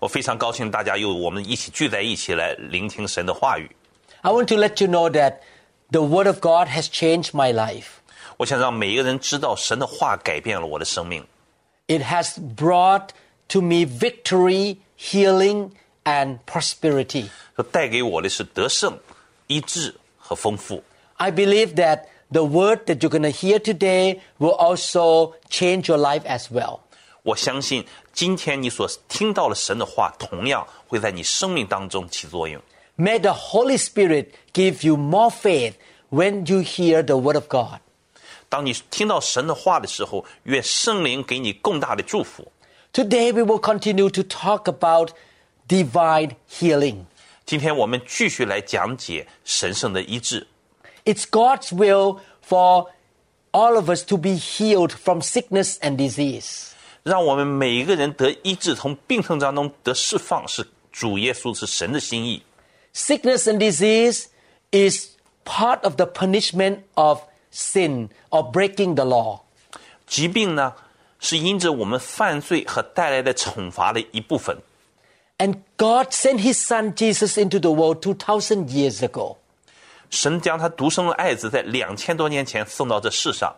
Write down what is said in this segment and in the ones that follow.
我非常高兴大家又我们一起聚在一起来聆听神的话语。 I want to let you know that the Word of God has changed my life. 我想让每一个人知道神的话改变了我的生命， It has brought to me victory, healing, and prosperity. 说带给我的是得胜、医治和丰富。 I believe that the word that you're going to hear today will also change your life as well. 我相信今天你所听到的神的话，同样会在你生命当中起作用。 May the Holy Spirit give you more faith when you hear the Word of God. 当你听到神的话的时候，愿圣灵给你更大的祝福。 Today we will continue to talk about divine healing. 今天我们继续来讲解神圣的医治。 It's God's will for all of us to be healed from sickness and disease. 让我们每一个人得医治，从病痛当中得释放，是主耶稣是神的心意。 Sickness and disease is part of the punishment of sin or breaking the law. 疾病呢，是因着我们犯罪和带来的惩罚的一部分。 And God sent His Son Jesus into the world 2,000 years ago. 神将他独生的爱子在两千多年前送到这世上，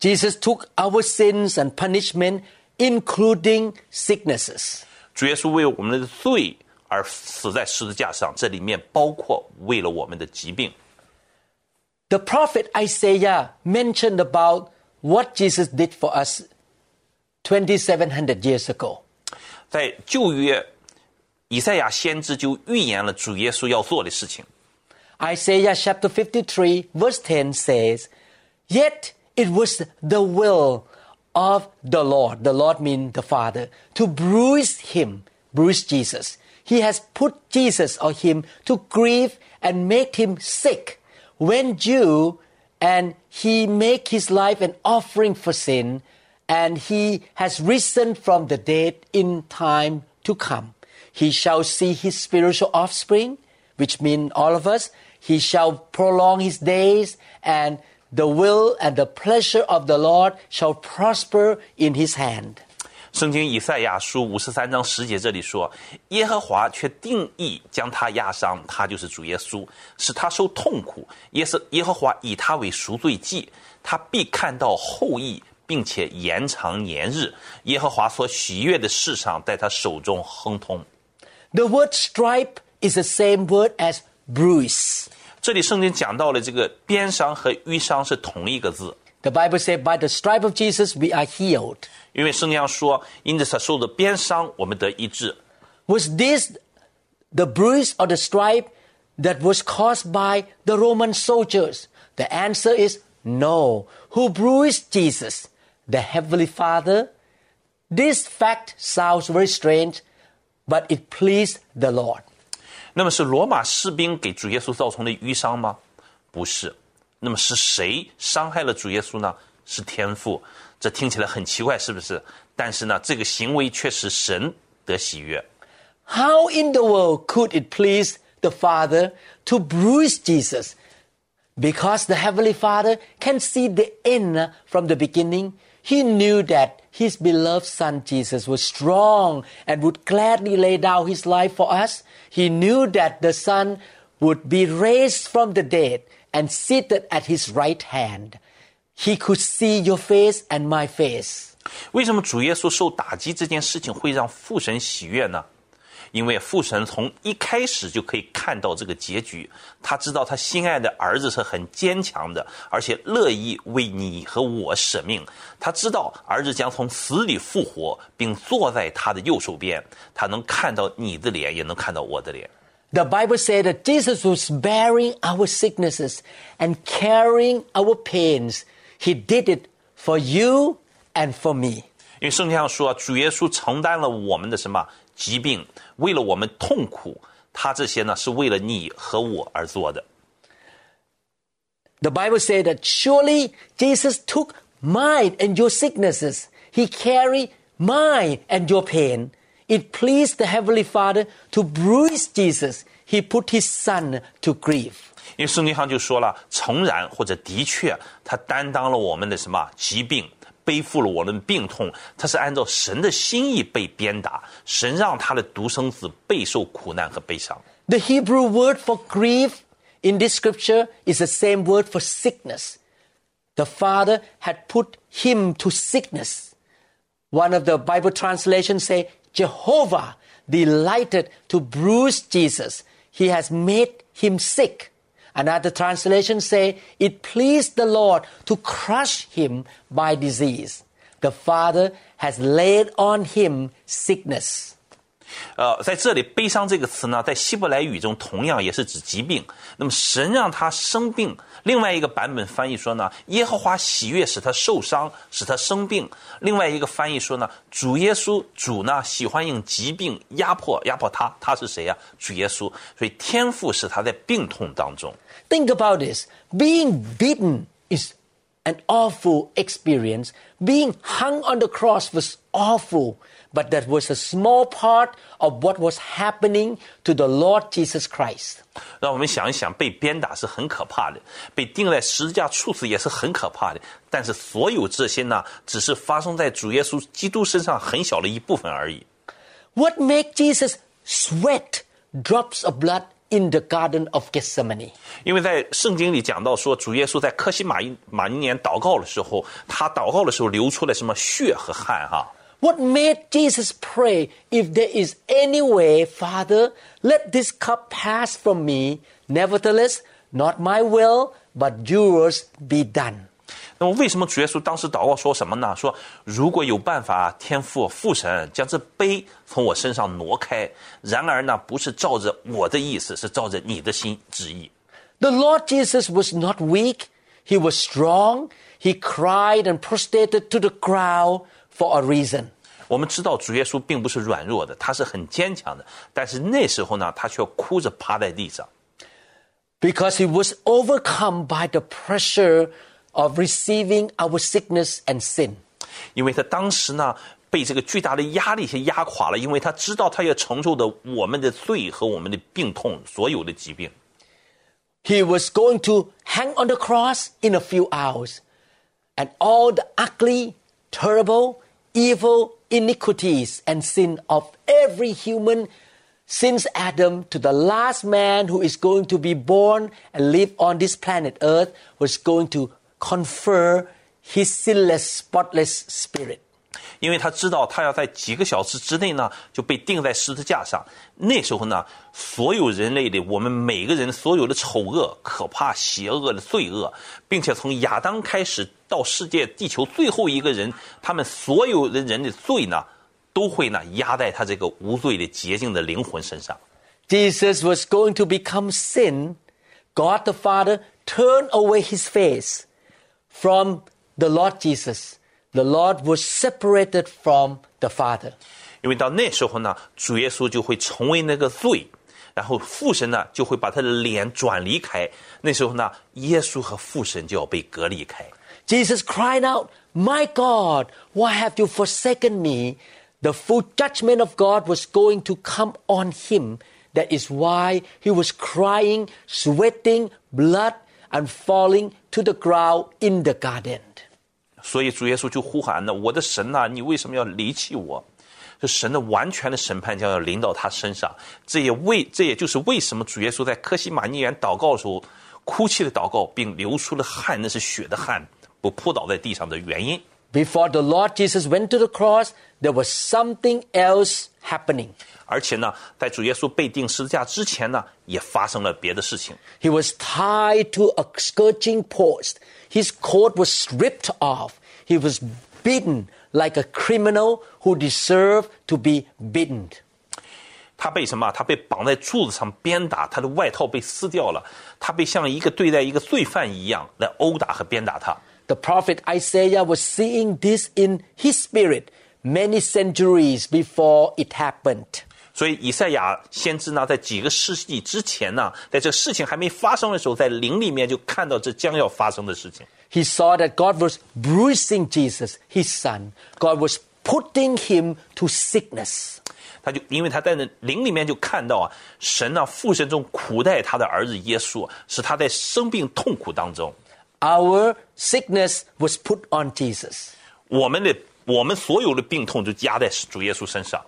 Jesus took our sins and punishment, including sicknesses. 主耶稣为我们的罪而死在十字架上，这里面包括为了我们的疾病。 The prophet Isaiah mentioned about what Jesus did for us 2,700 years ago. 在旧约，以赛亚先知就预言了主耶稣要做的事情。 Isaiah chapter 53, verse 10 says, Yet it was the will of the Lord, the Lord means the Father, to bruise him, bruise Jesus. He has put Jesus or him to grieve and make him sick when due, and he make his life an offering for sin, and he has risen from the dead in time to come. He shall see his spiritual offspring, which mean all of us. He shall prolong his days, and the will and the pleasure of the Lord shall prosper in his hand. 圣经以赛亚书五十三章十节这里说：“耶和华却定义将他压伤，他就是主耶稣，使他受痛苦。耶是耶和华以他为赎罪祭，他必看到后裔，并且延长年日。耶和华所喜悦的事上，在他手中亨通。 The word stripe is the same word as bruise. 这里圣经讲到了这个鞭伤和淤伤是同一个字， The Bible says, by the stripe of Jesus we are healed. 因为圣经上说，因着他受的鞭伤，我们得医治。 Was this the bruise or the stripe that was caused by the Roman soldiers? The answer is no. Who bruised Jesus? The Heavenly Father? This fact sounds very strange, but it pleased the Lord. 那么是罗马士兵给主耶稣造成的淤伤吗？不是。那么是谁伤害了主耶稣呢？是天父。这听起来很奇怪，是不是？但是呢，这个行为却使神得喜悦。 How in the world could it please the Father to bruise Jesus? Because the Heavenly Father can see the end from the beginning, He knew that His beloved Son Jesus was strong and would gladly lay down His life for us. He knew that the Son would be raised from the dead and seated at His right hand. He could see your face and my face. 为什么主耶稣受打击这件事情会让父神喜悦呢？ 因为父神从一开始就可以看到这个结局，他知道他心爱的儿子是很坚强的，而且乐意为你和我舍命。他知道儿子将从死里复活，并坐在他的右手边，他能看到你的脸，也能看到我的脸。The Bible said that Jesus was bearing our sicknesses and carrying our pains. He did it for you and for me. 因为圣经上说，主耶稣承担了我们的什么疾病，为了我们痛苦，他这些呢是为了你和我而做的。 The Bible said that surely Jesus took mine and your sicknesses. He carried mine and your pain. It pleased the Heavenly Father to bruise Jesus. He put his Son to grief. 因为圣经上就说了，诚然或者的确，他担当了我们的什么疾病， 背负了我们的病痛，他是按照神的心意被鞭打，神让他的独生子备受苦难和悲伤。 The Hebrew word for grief in this scripture is the same word for sickness. The Father had put him to sickness. One of the Bible translations say, Jehovah delighted to bruise Jesus. He has made him sick. Another translation say, it pleased the Lord to crush him by disease. The Father has laid on him sickness. 呃，在这里“悲伤”这个词呢，在希伯来语中同样也是指疾病。那么神让他生病， 另外一个版本翻译说呢，耶和华喜悦使他受伤，使他生病。另外一个翻译说呢，主耶稣主呢喜欢用疾病压迫压迫他，他是谁呀、主耶稣。所以天父使他在病痛当中。 Think about this. Being beaten is an awful experience. Being hung on the cross was awful, but that was a small part of what was happening to the Lord Jesus Christ. 让我们想一想，被鞭打是很可怕的，被钉在十字架处死也是很可怕的。但是所有这些呢，只是发生在主耶稣基督身上很小的一部分而已。What make Jesus sweat drops of blood in the Garden of Gethsemane? 因为在圣经里讲到说，主耶稣在科西玛伊马尼年祷告的时候，他祷告的时候流出了什么血和汗哈、What made Jesus pray, if there is any way, Father, let this cup pass from me. Nevertheless, not my will, but yours be done. 那么为什么主耶稣当时祷告说什么呢？说如果有办法，天父父神将这杯从我身上挪开。然而呢，不是照着我的意思，是照着你的心旨意。 The Lord Jesus was not weak, he was strong. He cried and prostrated to the ground for a reason. 我们知道主耶稣并不是软弱的，他是很坚强的。但是那时候呢，他却哭着趴在地上。 Because he was overcome by the pressure of receiving our sickness and sin. 因为他当时呢被这个巨大的压力给压垮了，因为他知道他要承受的我们的罪和我们的病痛，所有的疾病。 He was going to hang on the cross in a few hours. And all the ugly, terrible, evil iniquities and sin of every human since Adam to the last man who is going to be born and live on this planet Earth was going to confer his sinless, spotless spirit. 因为他知道他要在几个小时之内呢就被钉在十字架上。那时候呢，所有人类的我们每个人所有的丑恶、可怕、邪恶的罪恶，并且从亚当开始 到世界地球最后一个人，他们所有的人的罪呢，都会呢压在他这个无罪的洁净的灵魂身上。 Jesus was going to become sin. God the Father turned away his face from the Lord Jesus. The Lord was separated from the Father. 因为到那时候呢，主耶稣就会成为那个罪，然后父神呢就会把他的脸转离开。那时候呢，耶稣和父神就要被隔离开。 Jesus cried out, My God, why have you forsaken me? The full judgment of God was going to come on him. That is why he was crying, sweating blood, and falling to the ground in the garden. 所以主耶稣就呼喊呢：“我的神呐、啊，你为什么要离弃我？”这神的完全的审判将要临到他身上。这也为这也就是为什么主耶稣在客西马尼园祷告的时候，哭泣的祷告，并流出了汗，那是血的汗。嗯不扑倒在地上的原因。 Before the Lord Jesus went to the cross, there was something else happening. 而且呢，在主耶稣被钉十字架之前呢，也发生了别的事情。 He was tied to a scourging post. His coat was stripped off. He was beaten like a criminal who deserved to be beaten. 他被什么？他被绑在柱子上鞭打，他的外套被撕掉了，他被像一个对待一个罪犯一样来殴打和鞭打他。 The prophet Isaiah was seeing this in his spirit. many centuries before it happened. 所以以赛亚先知呢，在几个世纪之前呢，在这个事情还没发生的时候，在灵里面就看到这将要发生的事情。 He saw that God was bruising Jesus, his son. God was putting him to sickness. 他就因为他在那灵里面就看到啊，神呢父神中苦待他的儿子耶稣，使他在生病痛苦当中， Our sickness was put on Jesus. 我们的我们所有的病痛就压在主耶稣身上。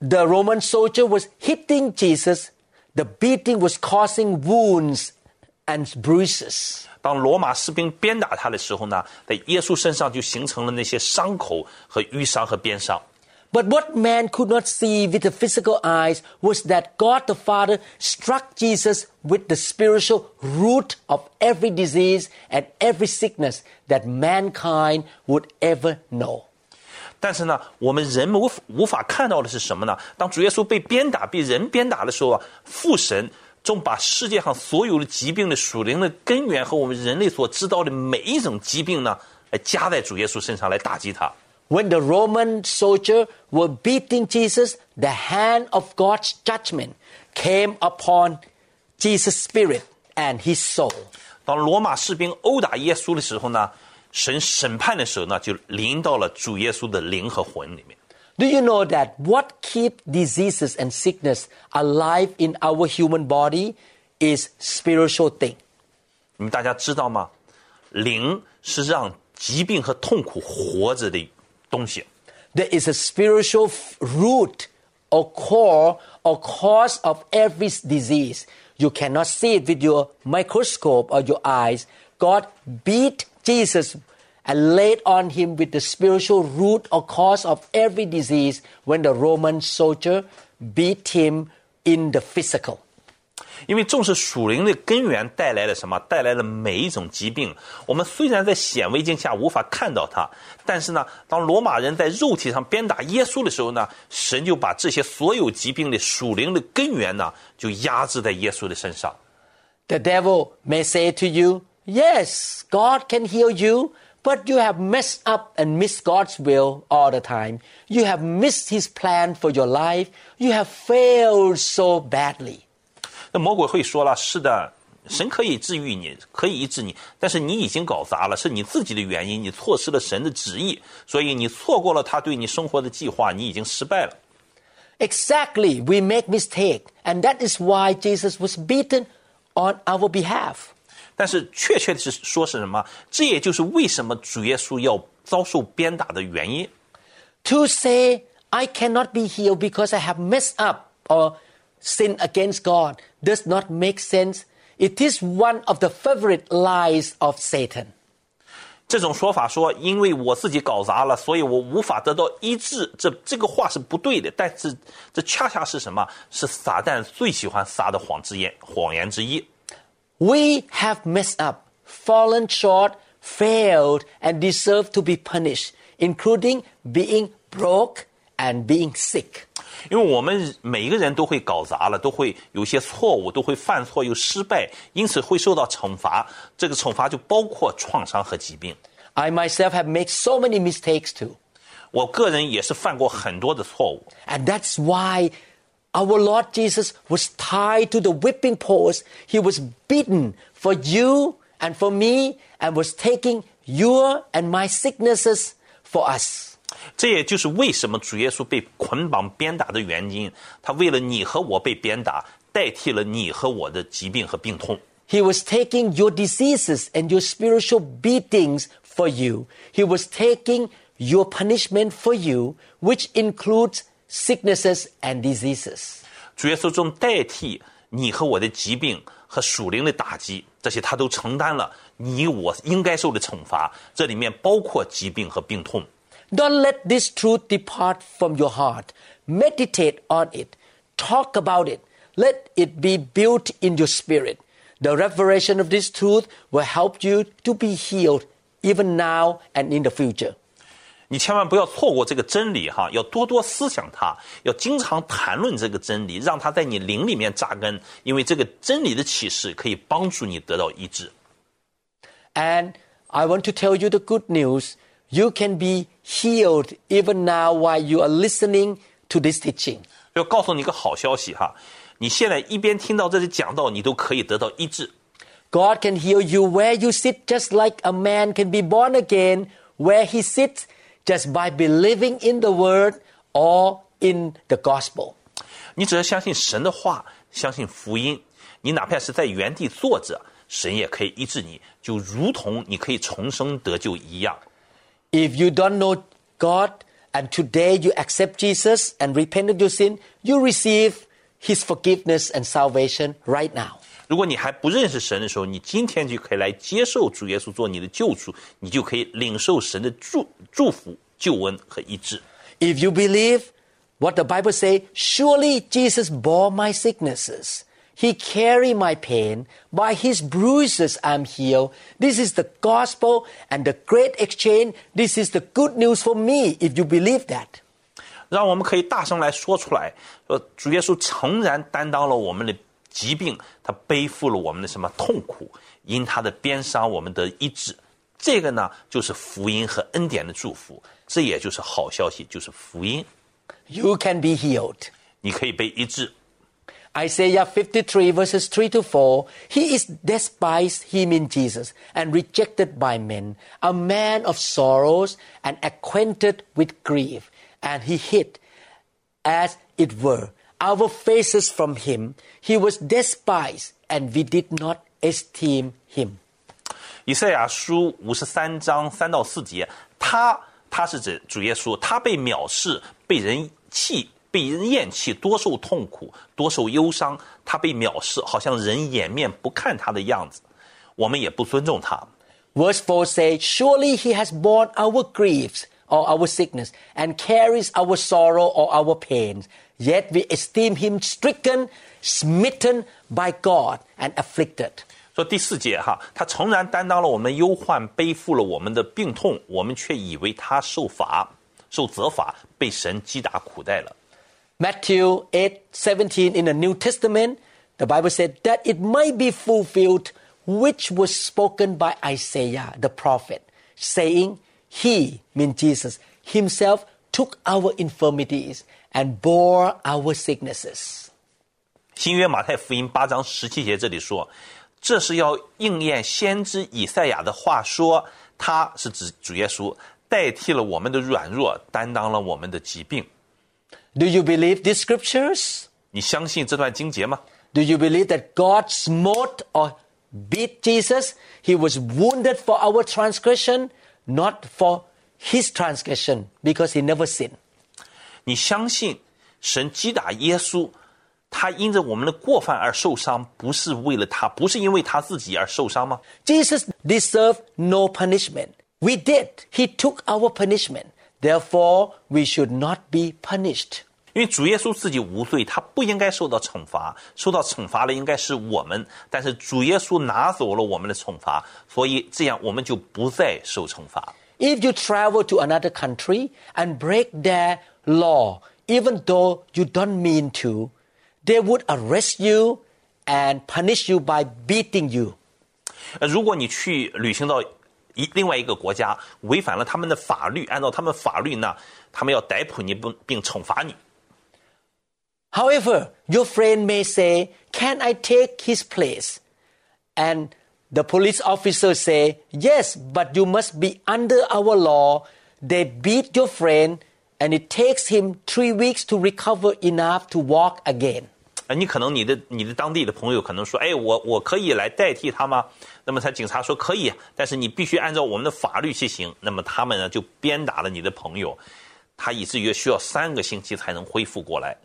The Roman soldier was hitting Jesus. The beating was causing wounds and bruises. 当罗马士兵鞭打他的时候呢，在耶稣身上就形成了那些伤口和淤伤和鞭伤。 But what man could not see with the physical eyes was that God the Father struck Jesus with the spiritual root of every disease and every sickness that mankind would ever know. 但是呢，我们人无无法看到的是什么呢？当主耶稣被鞭打、被人鞭打的时候啊，父神终把世界上所有的疾病的属灵的根源和我们人类所知道的每一种疾病呢，来加在主耶稣身上来打击他。 When the Roman soldier were beating Jesus, the hand of God's judgment came upon Jesus' spirit and his soul. 当罗马士兵殴打耶稣的时候呢，神审判的时候呢，就临到了主耶稣的灵和魂里面。 Do you know that what keeps diseases and sickness alive in our human body is spiritual thing? 你们大家知道吗？灵是让疾病和痛苦活着的 东西。There is a spiritual root or core or cause of every disease. You cannot see it with your microscope or your eyes. God beat Jesus and laid on him with the spiritual root or cause of every disease when the Roman soldier beat him in the physical. 因为正是属灵的根源带来了什么？带来了每一种疾病。我们虽然在显微镜下无法看到它，但是呢，当罗马人在肉体上鞭打耶稣的时候呢，神就把这些所有疾病的属灵的根源呢，就压制在耶稣的身上。 The devil may say to you, Yes, God can heal you, but you have messed up and missed God's will all the time. You have missed His plan for your life. You have failed so badly. 那魔鬼会说了：“是的，神可以治愈你，可以医治你，但是你已经搞砸了，是你自己的原因，你错失了神的旨意，所以你错过了他对你生活的计划，你已经失败了。” Exactly, we make mistake, and that is why Jesus was beaten on our behalf. 但是确切的是说是什么？这也就是为什么主耶稣要遭受鞭打的原因。 To say, I cannot be healed because I have messed up or sinned against God does not make sense. It is one of the favorite lies of Satan. 这种说法说，因为我自己搞砸了，所以我无法得到医治，这这个话是不对的。但是这恰恰是什么？是撒旦最喜欢撒的谎之言，谎言之一。 We have messed up, fallen short, failed, and deserve to be punished, including being broke and being sick. 因为我们每一个人都会搞砸了，都会有一些错误，都会犯错又失败，因此会受到惩罚。这个惩罚就包括创伤和疾病。 I myself have made so many mistakes too. 我个人也是犯过很多的错误， And that's why our Lord Jesus was tied to the whipping post. He was beaten for you and for me and was taking your and my sicknesses for us. 这也就是为什么主耶稣被捆绑鞭打的原因。他为了你和我被鞭打，代替了你和我的疾病和病痛。He was taking your diseases and your spiritual beatings for you. He was taking your punishment for you, which includes sicknesses and diseases. 主耶稣正代替你和我的疾病和属灵的打击，这些他都承担了你我应该受的惩罚。这里面包括疾病和病痛。Don't let this truth depart from your heart. Meditate on it. Talk about it. Let it be built in your spirit. The revelation of this truth will help you to be healed even now and in the future. 你千万不要错过这个真理哈，要多多思想它，要经常谈论这个真理，让它在你灵里面扎根，因为这个真理的启示可以帮助你得到医治。 And I want to tell you the good news. You can be healed even now while you are listening to this teaching. 就告诉你一个好消息哈，你现在一边听到这里讲道，你都可以得到医治。 God can heal you where you sit, just like a man can be born again where he sits, just by believing in the word or in the gospel. 你只要相信神的话，相信福音，你哪怕是在原地坐着，神也可以医治你，就如同你可以重生得救一样。 If you don't know God and today you accept Jesus and repent of your sin, you receive his forgiveness and salvation right now. 如果你还不认识神的时候，你今天就可以来接受主耶稣做你的救主，你就可以领受神的祝祝福、救恩和医治。 If you believe what the Bible say, surely Jesus bore my sicknesses. He carried my pain. By his bruises I'm healed. This is the gospel and the great exchange. This is the good news for me if you believe that. 让我们可以大声来说出来，说主耶稣诚然担当了我们的疾病，他背负了我们的什么痛苦，因他的鞭伤我们得医治。这个呢，就是福音和恩典的祝福，这也就是好消息，就是福音， You can be healed. 你可以被医治。 Isaiah 53 verses 3 to 4 He is despised, him in Jesus, and rejected by men, a man of sorrows and acquainted with grief. And he hid, as it were, our faces from him. He was despised, and we did not esteem him. 以赛亚书五十三章三到四节，他他是指主耶稣，他被藐视，被人弃， 被人厌弃，多受痛苦，多受忧伤。他被藐视，好像人掩面不看他的样子，我们也不尊重他。Verse four says, Surely he has borne our griefs or our sickness and carries our sorrow or our pains. Yet we esteem him stricken, smitten by God, and afflicted. 说第四节哈，他诚然担当了我们忧患，背负了我们的病痛，我们却以为他受罚、受责罚，被神击打苦待了。Matthew 8 17 in the New Testament, the Bible said that it might be fulfilled which was spoken by Isaiah the prophet, saying, He, mean Jesus, himself took our infirmities and bore our sicknesses. 新约马太福音八章十七节这里说，这是要应验先知以赛亚的话说，他是指主耶稣代替了我们的软弱，担当了我们的疾病。 Do you believe these scriptures? 你相信这段经节吗？ Do you believe that God smote or beat Jesus? He was wounded for our transgression, not for his transgression, because he never sinned. 你相信神击打耶稣，他因着我们的过犯而受伤，不是为了他，不是因为他自己而受伤吗？ Jesus deserved no punishment. We did. He took our punishment. Therefore, we should not be punished. 因为主耶稣自己无罪，他不应该受到惩罚，受到惩罚的应该是我们。但是主耶稣拿走了我们的惩罚，所以这样我们就不再受惩罚。 If you travel to another country and break their law, even though you don't mean to, they would arrest you and punish you by beating you. 呃，如果你去旅行到 一另外一个国家，违反了他们的法律，按照他们法律呢，他们要逮捕你，并并惩罚你。 However, your friend may say, Can I take his place? And the police officer say, Yes, but you must be under our law. They beat your friend, and it takes him three weeks to recover enough to walk again. 呃，你可能你的你的当地的朋友可能说，哎，我我可以来代替他吗？那么他警察说可以，但是你必须按照我们的法律去行。那么他们呢就鞭打了你的朋友，他以至于需要三个星期才能恢复过来。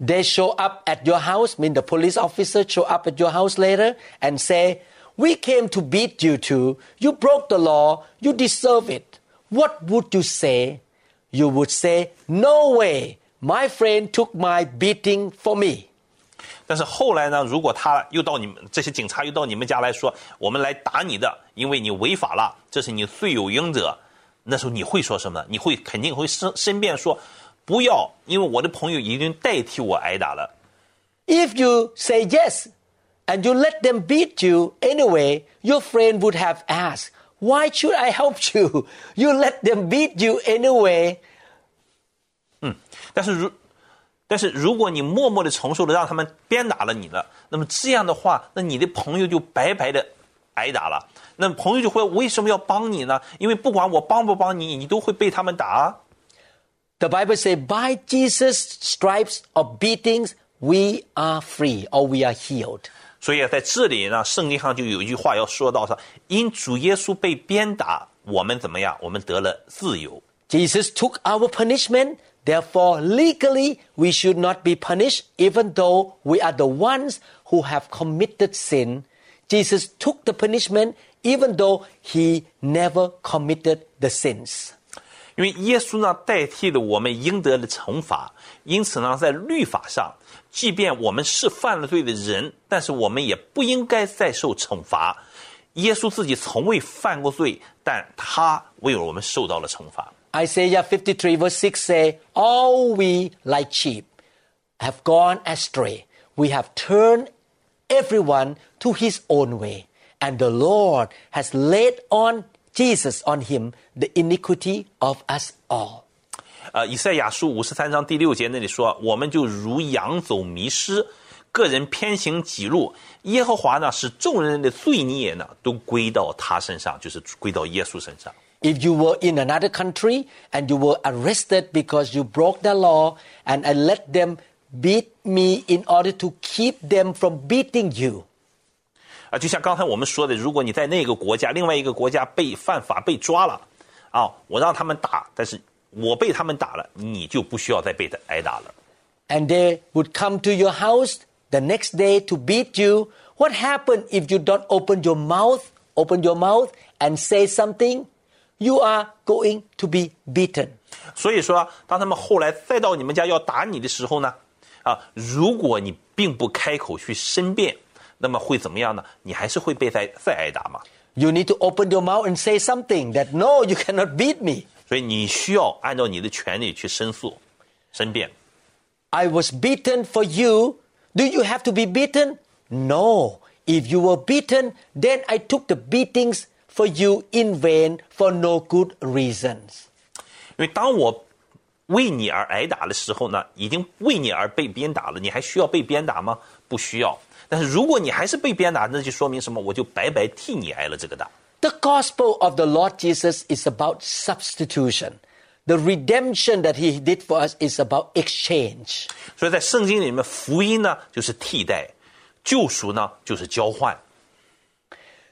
They show up at your house, mean the police officer show up at your house later and say, We came to beat you too. You broke the law. You deserve it. What would you say? You would say, No way. My friend took my beating for me. 但是后来呢，如果他又到你们这些警察又到你们家来说，我们来打你的，因为你违法了，这是你罪有应得。那时候你会说什么？你会肯定会申申辩说，不要，因为我的朋友已经代替我挨打了。 If you say yes and you let them beat you anyway, your friend would have asked, Why should I help you? You let them beat you anyway. 但是如 但是如果你默默的承受了让他们鞭打了你了，那么这样的话，那你的朋友就白白的挨打了。那朋友就会为什么要帮你呢？因为不管我帮不帮你，你都会被他们打啊。 The Bible says, by Jesus' stripes or beatings, we are free or we are healed. 所以在这里呢，圣经上就有一句话要说到说，因主耶稣被鞭打，我们怎么样？我们得了自由。 Jesus took our punishment. Therefore, legally, we should not be punished, even though we are the ones who have committed sin. Jesus took the punishment, even though he never committed the sins. 因为耶稣呢代替了我们应得的惩罚，因此呢，在律法上，即便我们是犯了罪的人，但是我们也不应该再受惩罚。耶稣自己从未犯过罪，但他为我们受到了惩罚。 Isaiah 53 verse 6 say, All we like sheep have gone astray. We have turned everyone to his own way. And the Lord has laid on Jesus, on him, the iniquity of us all. 呃，以赛亚书五十三章第六节那里说：“我们就如羊走迷失，个人偏行己路。耶和华呢，使众人的罪孽呢，都归到他身上，就是归到耶稣身上。 If you were in another country and you were arrested because you broke the law and I let them beat me in order to keep them from beating you, 啊，就像刚才我们说的，如果你在那个国家，另外一个国家被犯法被抓了，啊，我让他们打，但是我被他们打了，你就不需要再被他挨打了。 and they would come to your house the next day to beat you, what happened if you don't open your mouth, open your mouth and say something? You are going to be beaten. 所以说，当他们后来再到你们家要打你的时候呢，啊，如果你并不开口去申辩，那么会怎么样呢？你还是会被再再挨打嘛。 You need to open your mouth and say something that no, you cannot beat me. 所以你需要按照你的权利去申诉、申辩。 I was beaten for you. Do you have to be beaten? No. If you were beaten, then I took the beatings for you in vain for no good reasons. 因为当我为你而挨打的时候呢，已经为你而被鞭打了，你还需要被鞭打吗？不需要。但是如果你还是被鞭打，那就说明什么？我就白白替你挨了这个打。 The gospel of the Lord Jesus is about substitution. The redemption that he did for us is about exchange. 所以在圣经里面，福音呢就是替代，救赎呢就是交换。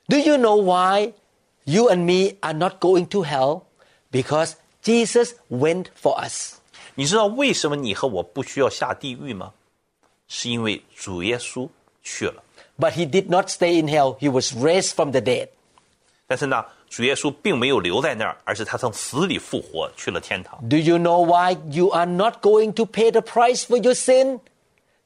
Do you know why you and me are not going to hell? Because Jesus went for us. 你知道为什么你和我不需要下地狱吗？是因为主耶稣去了。 But he did not stay in hell. He was raised from the dead. 但是呢，主耶稣并没有留在那儿，而是他从死里复活，去了天堂。 Do you know why you are not going to pay the price for your sin?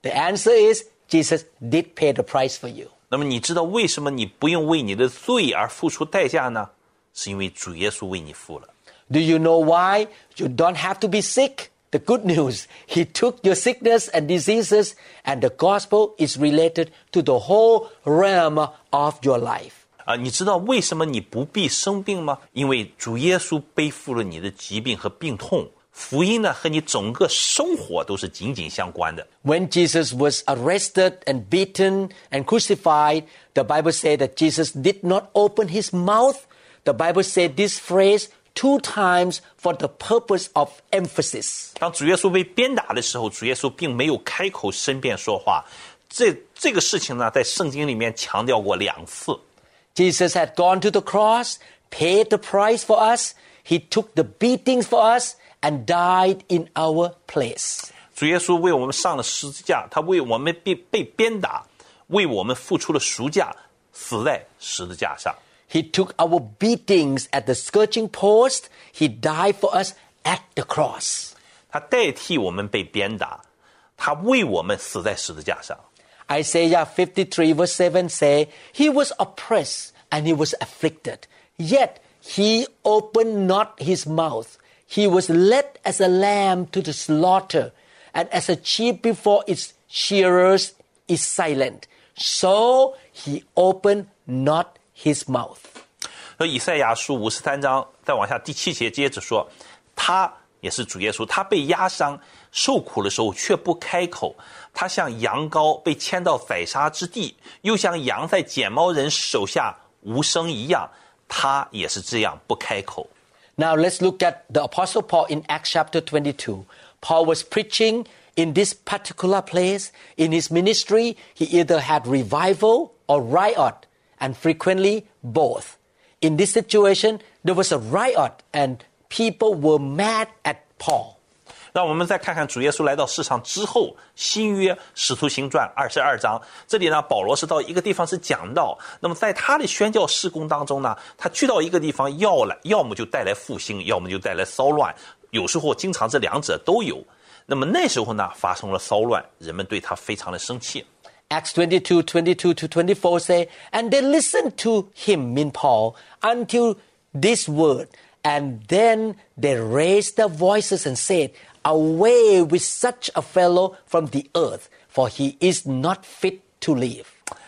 The answer is Jesus did pay the price for you. 那么你知道为什么你不用为你的罪而付出代价呢？是因为主耶稣为你付了。 Do you know why you don't have to be sick? The good news, He took your sickness and diseases, and the gospel is related to the whole realm of your life. 啊，你知道为什么你不必生病吗？因为主耶稣背负了你的疾病和病痛。 福音呢和你整个生活都是紧紧相关的。 When Jesus was arrested and beaten and crucified, the Bible said that Jesus did not open his mouth. The Bible said this phrase two times for the purpose of emphasis. 当主耶稣被鞭打的时候，主耶稣并没有开口申辩说话。这这个事情呢，在圣经里面强调过两次。 Jesus had gone to the cross, paid the price for us. He took the beatings for us and died in our place. 主耶稣为我们上了十字架，他为我们被被鞭打，为我们付出了赎价，死在十字架上。 He took our beatings at the scourging post. He died for us at the cross. 他代替我们被鞭打，他为我们死在十字架上。 Isaiah 53 verse 7 say, He was oppressed and he was afflicted, yet he opened not his mouth. He was led as a lamb to the slaughter, and as a sheep before its shearers is silent. So he opened not his mouth. 说以赛亚书五十三章再往下第七节接着说，他也是主耶稣，他被压伤受苦的时候却不开口，他像羊羔被牵到宰杀之地，又像羊在剪毛人手下无声一样，他也是这样不开口。Now let's look at the Apostle Paul in Acts chapter 22. Paul was preaching in this particular place. In his ministry, he either had revival or riot, and frequently both. In this situation, there was a riot, and people were mad at Paul. 让我们再看看主耶稣来到世上之后，新约使徒行传二十二章，这里呢，保罗是到一个地方是讲道。那么在他的宣教事工当中呢，他去到一个地方，要来要么就带来复兴，要么就带来骚乱，有时候经常这两者都有。那么那时候呢，发生了骚乱，人们对他非常的生气。 Acts 22, 22 to 24 say, And they listened to him, mean Paul, until this word. And then they raised their voices and said, Away with such a fellow from the earth, for he is not fit to live.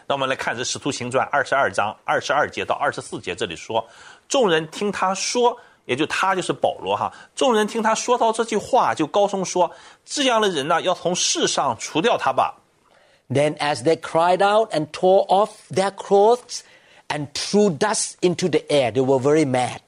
那我们来看这《使徒行传》二十二章二十二节到二十四节，这里说，众人听他说，也就他就是保罗哈，众人听他说到这句话，就高声说，这样的人呢，要从世上除掉他吧。 Then, as they cried out and tore off their clothes and threw dust into the air, they were very mad.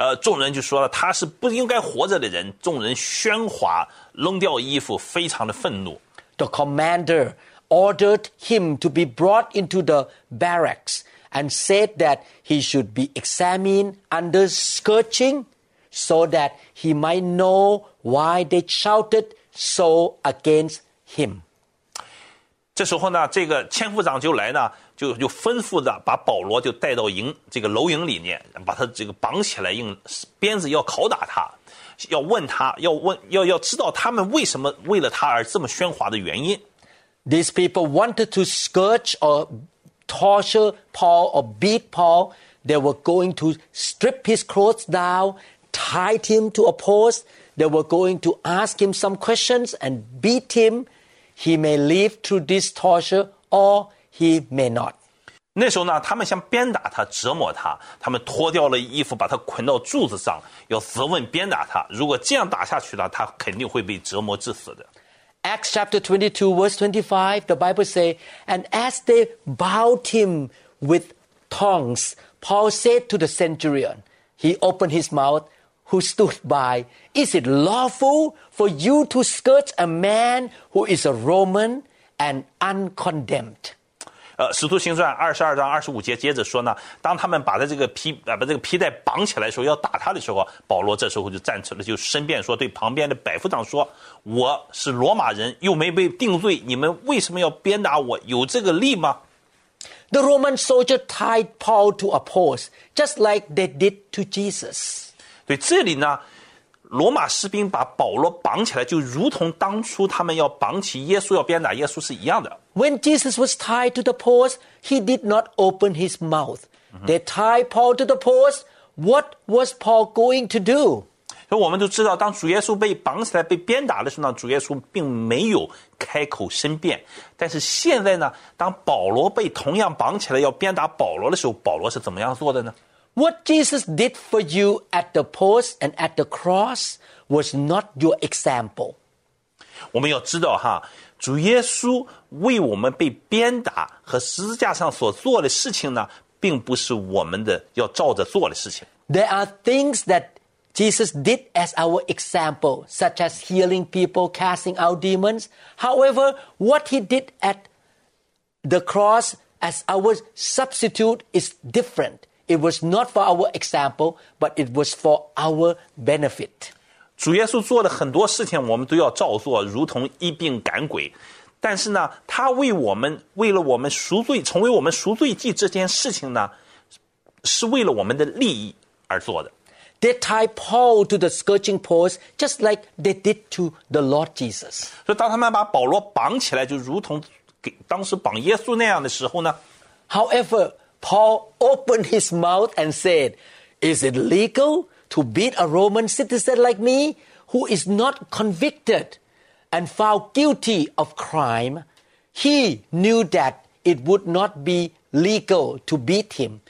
呃，众人就说了，他是不应该活着的人。众人喧哗，扔掉衣服，非常的愤怒。 The commander ordered him to be brought into the barracks and said that he should be examined under scourging so that he might know why they shouted so against him. 这时候呢，这个千夫长就来呢， 就就吩咐着把保罗就带到营这个楼营里面，把他这个绑起来，用鞭子要拷打他，要问他，要问要要知道他们为什么为了他而这么喧哗的原因。 These people wanted to scourge or torture Paul or beat Paul. They were going to strip his clothes down, tied him to a post. They were going to ask him some questions and beat him. He may live through this torture or he may not. 那时候呢，他们想鞭打他、折磨他，他们脱掉了衣服，把他捆到柱子上，要责问、鞭打他。如果这样打下去了，他肯定会被折磨致死的。 Acts chapter 22, verse 25, the Bible says, And as they bound him with tongues, Paul said to the centurion, he opened his mouth, who stood by, Is it lawful for you to scourge a man who is a Roman and uncondemned? 呃，《使徒行传》二十二章二十五节接着说呢，当他们把他这个皮啊把这个皮带绑起来的时候，要打他的时候，保罗这时候就站起来，就申辩说，对旁边的百夫长说：“我是罗马人，又没被定罪，你们为什么要鞭打我？有这个力吗？” The Roman soldier tied Paul to a post, just like they did to Jesus. 对，这里呢，罗马士兵把保罗绑起来，就如同当初他们要绑起耶稣要鞭打耶稣是一样的。 When Jesus was tied to the post, he did not open his mouth. They tied Paul to the post. What was Paul going to do? 所以我们都知道，当主耶稣被绑起来、被鞭打的时候呢，主耶稣并没有开口申辩。但是现在呢，当保罗被同样绑起来要鞭打保罗的时候，保罗是怎么样做的呢？ What Jesus did for you at the post and at the cross was not your example. 我们要知道哈，主耶稣为我们被鞭打和十字架上所做的事情呢，并不是我们的要照着做的事情。 There are things that Jesus did as our example, such as healing people, casting out demons. However, what he did at the cross as our substitute is different. It was not for our example, but it was for our benefit. 主耶稣做的很多事情，我们都要照做，如同医病赶鬼。但是呢，他为我们，为了我们赎罪，成为我们赎罪祭这件事情呢，是为了我们的利益而做的。 They tied Paul to the scourging post just like they did to the Lord Jesus. 所以，当他们把保罗绑起来，就如同给当时绑耶稣那样的时候呢， However, Paul opened his mouth and said, Is it legal to beat a Roman citizen like me who is not convicted and found guilty of crime? He knew that it would not be legal to beat him.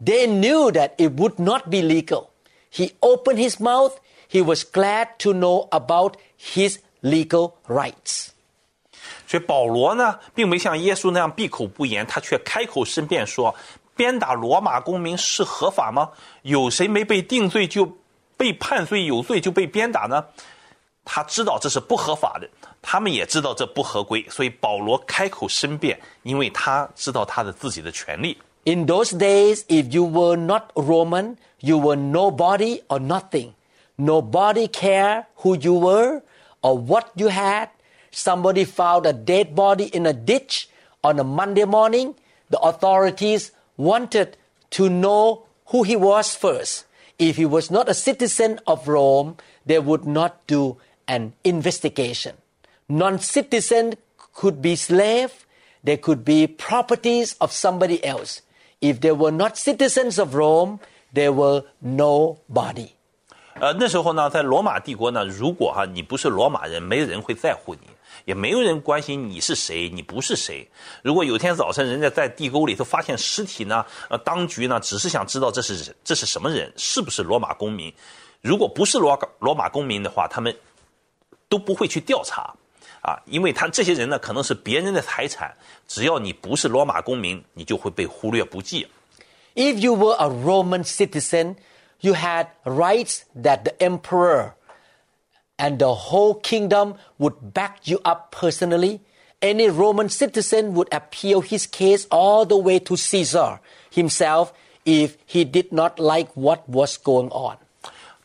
They knew that it would not be legal. He opened his mouth. He was glad to know about his legal rights. 所以保罗呢，并没像耶稣那样闭口不言，他却开口申辩说：“鞭打罗马公民是合法吗？有谁没被定罪就被判罪有罪就被鞭打呢？”他知道这是不合法的，他们也知道这不合规，所以保罗开口申辩，因为他知道他的自己的权利。 In those days, if you were not Roman, you were nobody or nothing. Nobody cared who you were or what you had. Somebody found a dead body in a ditch on a Monday morning. The authorities wanted to know who he was first. If he was not a citizen of Rome, they would not do an investigation. Non citizen could be slave, they could be properties of somebody else. If they were not citizens of Rome, they were nobody. 呃，那时候呢，在罗马帝国呢，如果哈、你不是罗马人，没有人会在乎你， 也没有人关心你是谁，你不是谁。如果有天早晨人家在地沟里头发现尸体呢，呃，当局呢只是想知道这是这是什么人，是不是罗马公民。如果不是罗罗马公民的话，他们都不会去调查，啊，因为他这些人呢可能是别人的财产，只要你不是罗马公民，你就会被忽略不计。 If you were a Roman citizen, you had rights that the emperor and the whole kingdom would back you up personally. Any Roman citizen would appeal his case all the way to Caesar himself if he did not like what was going on.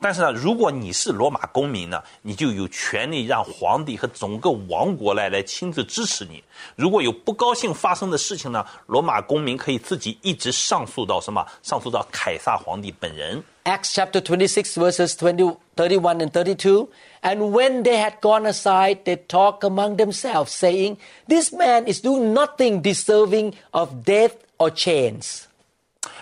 但是呢，如果你是罗马公民呢，你就有权利让皇帝和整个王国来来亲自支持你。如果有不高兴发生的事情呢，罗马公民可以自己一直上诉到什么？上诉到凯撒皇帝本人。 Acts chapter 26, verses 20, 31 and 32. And when they had gone aside, they talked among themselves, saying, This man is doing nothing deserving of death or chains.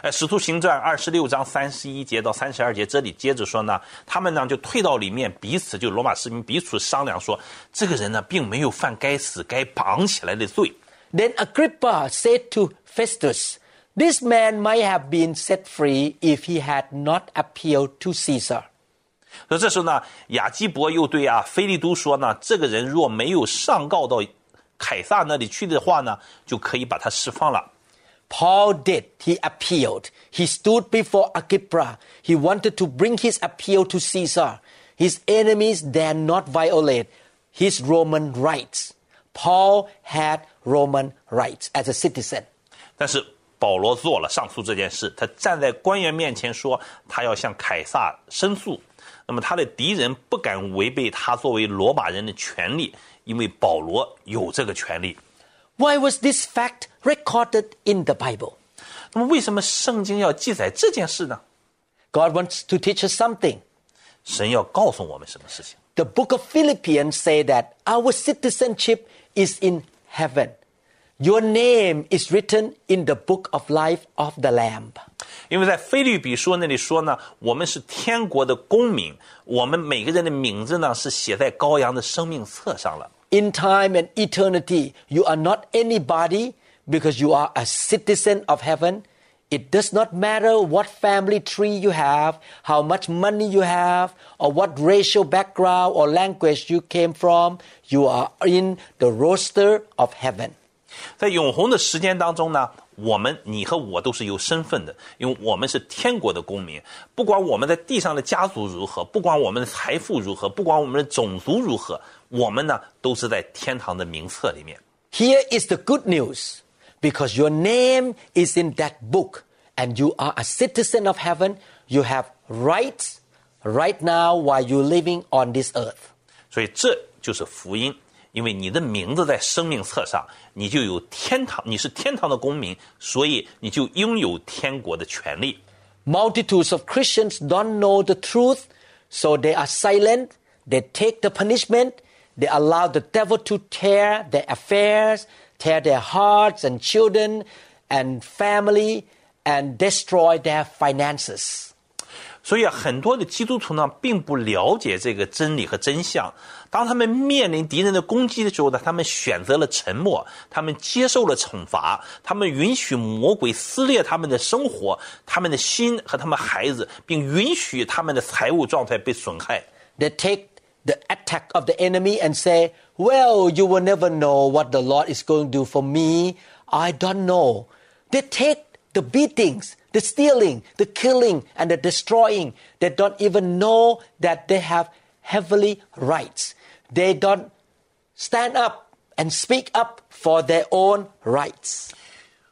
哎，《使徒行传》二十六章三十一节到三十二节，这里接着说呢，他们呢就退到里面，彼此就罗马士兵彼此商量说，这个人呢并没有犯该死、该绑起来的罪。 Then Agrippa said to Festus, This man might have been set free if he had not appealed to Caesar. 所以这时候呢，亚基伯又对啊菲利都说呢，这个人若没有上告到凯撒那里去的话呢，就可以把他释放了。 Paul did. He appealed. He stood before Agrippa. He wanted to bring his appeal to Caesar. His enemies dare not violate his Roman rights. Paul had Roman rights as a citizen. 但是保罗做了上诉这件事，他站在官员面前说，他要向凯撒申诉。 那么他的敌人不敢违背他作为罗马人的权利，因为保罗有这个权利。 Why was this fact recorded in the Bible? 那么为什么圣经要记载这件事呢？ God wants to teach us something. 神要告诉我们什么事情？ The book of Philippians say that our citizenship is in heaven. Your name is written in the book of life of the Lamb. 因为在菲律比书那里说呢，我们是天国的公民，我们每个人的名字呢是写在羔羊的生命册上了。 In time and eternity, you are not anybody because you are a citizen of heaven. It does not matter what family tree you have, how much money you have, or what racial background or language you came from. You are in the roster of heaven. 在永恒的时间当中呢，我们你和我都是有身份的，因为我们是天国的公民。不管我们在地上的家族如何，不管我们的财富如何，不管我们的种族如何，我们呢都是在天堂的名册里面。 Here is the good news because your name is in that book and you are a citizen of heaven. You have rights right now while you're living on this earth. 所以这就是福音， 因为你的名字在生命册上，你就有天堂，你是天堂的公民，所以你就拥有天国的权利。 Multitudes of Christians don't know the truth, so they are silent. They take the punishment. They allow the devil to tear their affairs, tear their hearts and children and family, and destroy their finances. 所以啊，很多的基督徒呢，并不了解这个真理和真相。当他们面临敌人的攻击的时候呢，他们选择了沉默，他们接受了惩罚，他们允许魔鬼撕裂他们的生活、他们的心和他们孩子，并允许他们的财务状态被损害。 They take the attack of the enemy and say, Well, you will never know what the Lord is going to do for me. I don't know. They take the beatings, the stealing, the killing, and the destroying. They don't even know that they have heavenly rights. They don't stand up and speak up for their own rights.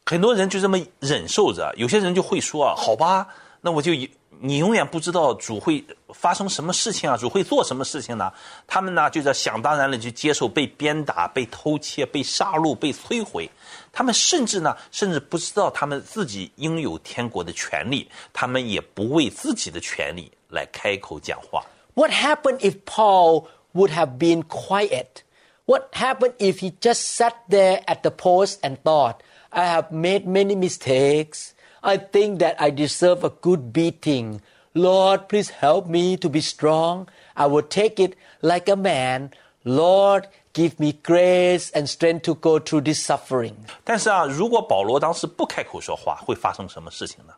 很多人就这么忍受着，有些人就会说啊，好吧，那我就以 你永远不知道主会发生什么事情啊，主会做什么事情呢？他们呢就在想当然了，就接受被鞭打、被偷窃、被杀戮、被摧毁。他们甚至呢，甚至不知道他们自己拥有天国的权利，他们也不为自己的权利来开口讲话。 What happened if Paul would have been quiet? What happened if he just sat there at the post and thought, I have made many mistakes. I think that I deserve a good beating. Lord, please help me to be strong. I will take it like a man. Lord, give me grace and strength to go through this suffering. 但是啊，如果保罗当时不开口说话，会发生什么事情呢？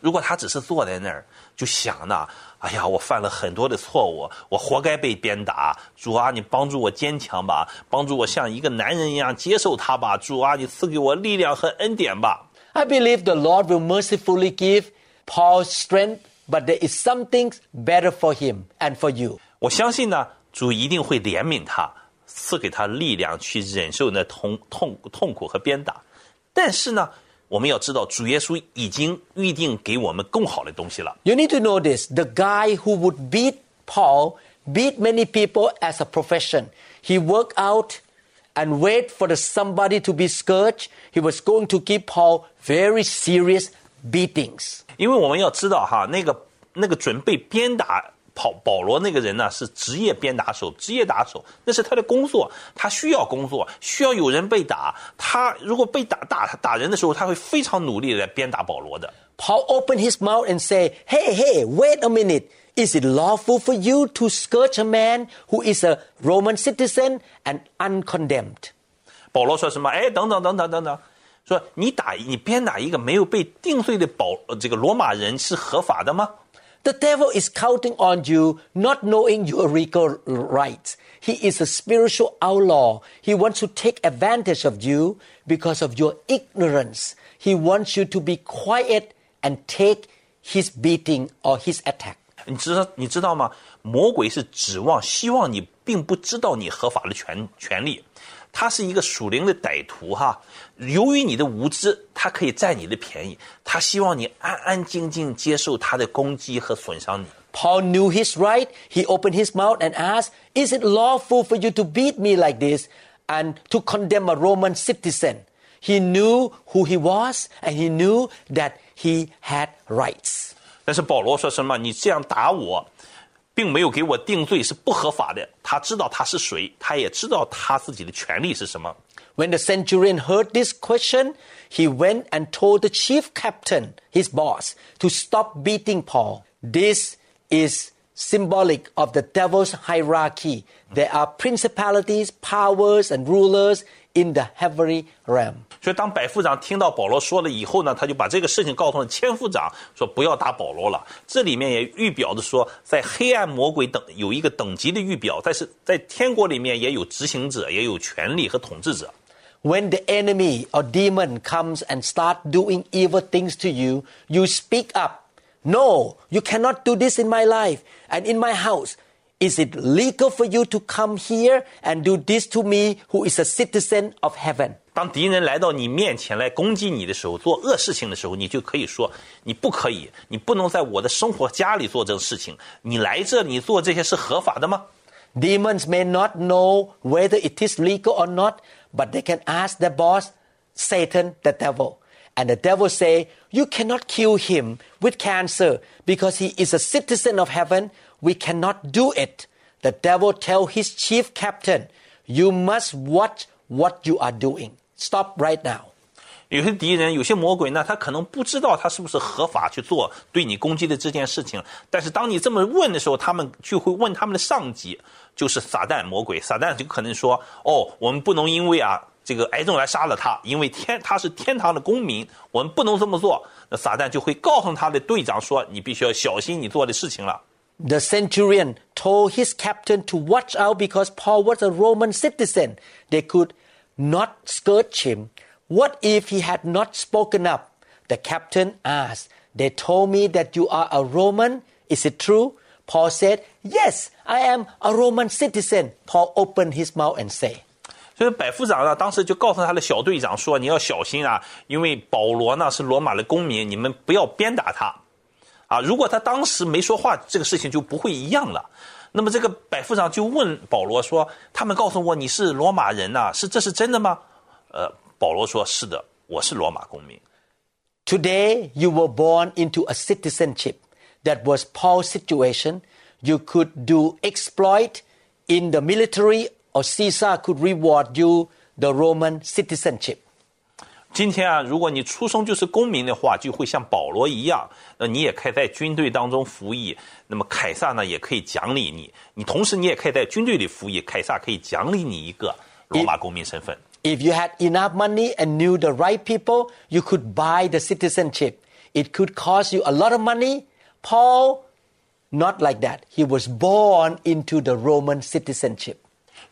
如果他只是坐在那儿就想呢，哎呀，我犯了很多的错误，我活该被鞭打。主啊，你帮助我坚强吧，帮助我像一个男人一样接受他吧。主啊，你赐给我力量和恩典吧。 I believe the Lord will mercifully give Paul strength, but there is something better for him and for you. 我相信呢，主一定会怜悯他，赐给他力量去忍受那痛痛痛苦和鞭打。但是呢，我们要知道，主耶稣已经预定给我们更好的东西了。 You need to know this the guy who would beat Paul beat many people as a profession. He worked out and wait for the somebody to be scourged. He was going to give Paul very serious beatings. 因为我们要知道哈，那个那个准备鞭打 保保罗那个人呢，是职业鞭打手，职业打手，那是他的工作，他需要工作，需要有人被打。他如果被打打打人的时候，他会非常努力的来鞭打保罗的。Paul opened his mouth and said, Hey, hey, wait a minute. Is it lawful for you to scourge a man who is a Roman citizen and uncondemned? 保罗说什么？哎，等等等等等等，说你打你鞭打一个没有被定罪的保呃这个罗马人是合法的吗？The devil is counting on you not knowing your legal rights. He is a spiritual outlaw. He wants to take advantage of you because of your ignorance. He wants you to be quiet and take his beating or his attack. 你知道你知道吗？魔鬼是指望希望你并不知道你合法的权权利， 他是一个属灵的歹徒哈。由于你的无知，他可以占你的便宜，他希望你安安静静接受他的攻击和损伤你。 Paul knew his right. He opened his mouth and asked, Is it lawful for you to beat me like this and to condemn a Roman citizen? He knew who he was and he knew that he had rights. 但是保罗说什么？你这样打我， 并没有给我定罪，是不合法的。他知道他是谁，他也知道他自己的权利是什么。 When the centurion heard this question, he went and told the chief captain, his boss, to stop beating Paul. This is symbolic of the devil's hierarchy. There are principalities, powers, and rulers in the heavenly realm. 所以当百夫长听到保罗说了以后呢，他就把这个事情告诉了千夫长，说不要打保罗了。这里面也预表着说，在黑暗魔鬼等有一个等级的预表，但是在天国里面也有执行者，也有权力和统治者。 When the enemy or demon comes and start doing evil things to you, you speak up. No, you cannot do this in my life and in my house. Is it legal for you to come here and do this to me who is a citizen of heaven? 当敌人来到你面前来攻击你的时候，做恶事情的时候，你就可以说：你不可以，你不能在我的生活家里做这个事情。你来这里做这些是合法的吗？ Demons may not know whether it is legal or not, but they can ask their boss, Satan, the devil. And the devil say, you cannot kill him with cancer because he is a citizen of heaven. We cannot do it. The devil tell his chief captain, you must watch what you are doing. Stop right now. 有些敌人，有些魔鬼呢，他可能不知道他是不是合法去做对你攻击的这件事情。但是当你这么问的时候，他们就会问他们的上级，就是撒旦魔鬼。撒旦就可能说：“哦，我们不能因为啊 这个癌症来杀了他，因为天他是天堂的公民，我们不能这么做。”那撒旦就会告诉他的队长说：“你必须要小心你做的事情了。” The centurion told his captain to watch out because Paul was a Roman citizen. They could not scourge him. What if he had not spoken up? The captain asked. They told me that you are a Roman. Is it true? Paul said, Yes, I am a Roman citizen. Paul opened his mouth and said, 所以百夫长呢，当时就告诉他的小队长说：“你要小心啊，因为保罗呢是罗马的公民，你们不要鞭打他。啊，如果他当时没说话，这个事情就不会一样了。那么这个百夫长就问保罗说：‘他们告诉我你是罗马人呐、是这是真的吗？’呃，保罗说：‘是的，我是罗马公民。’ Today you were born into a citizenship. That was Paul's situation. You could do exploit in the military or Caesar could reward you the Roman citizenship. 今天啊，如果你出生就是公民的话，就会像保罗一样，那你也可以在军队当中服役。那么凯撒呢，也可以奖励你。你同时你也可以在军队里服役，凯撒可以奖励你一个罗马公民身份。 If you had enough money and knew the right people, you could buy the citizenship. It could cost you a lot of money. Paul, not like that. He was born into the Roman citizenship.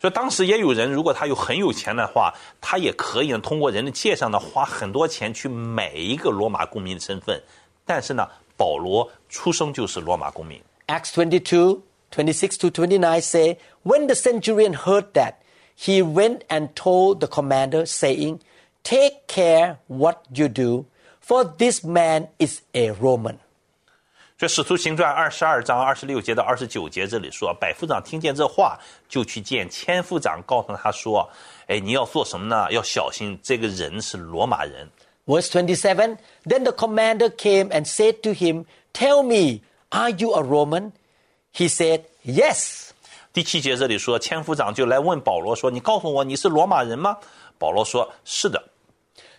所以当时也有人，如果他有很有钱的话，他也可以呢通过人的介绍呢，花很多钱去买一个罗马公民的身份。但是呢，保罗出生就是罗马公民。 Acts 22, 26 to 29 say, When the centurion heard that, he went and told the commander, saying, Take care what you do, for this man is a Roman. 所以《使徒行传》二十二章二十六节到二十九节这里说，百夫长听见这话，就去见千夫长，告诉他说：“哎，你要做什么呢？要小心，这个人是罗马人。 Verse 27 Then the commander came and said to him, Tell me, are you a Roman? He said, Yes. ”第七节这里说，千夫长就来问保罗说：“你告诉我，你是罗马人吗？”保罗说：“是的。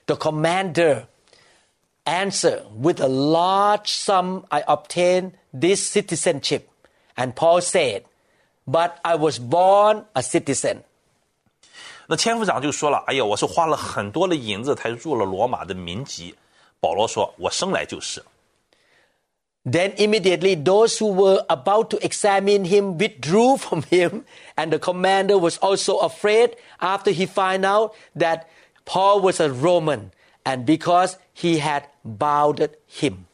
The commander answered, With a large sum I obtained this citizenship. And Paul said, But I was born a citizen. ”那千夫长就说了：“哎呀，我是花了很多的银子才入了罗马的民籍。”保罗说：“我生来就是。” Then immediately those who were about to examine him withdrew from him, and the commander was also afraid after he found out that Paul was a Roman, and because he had bowed him.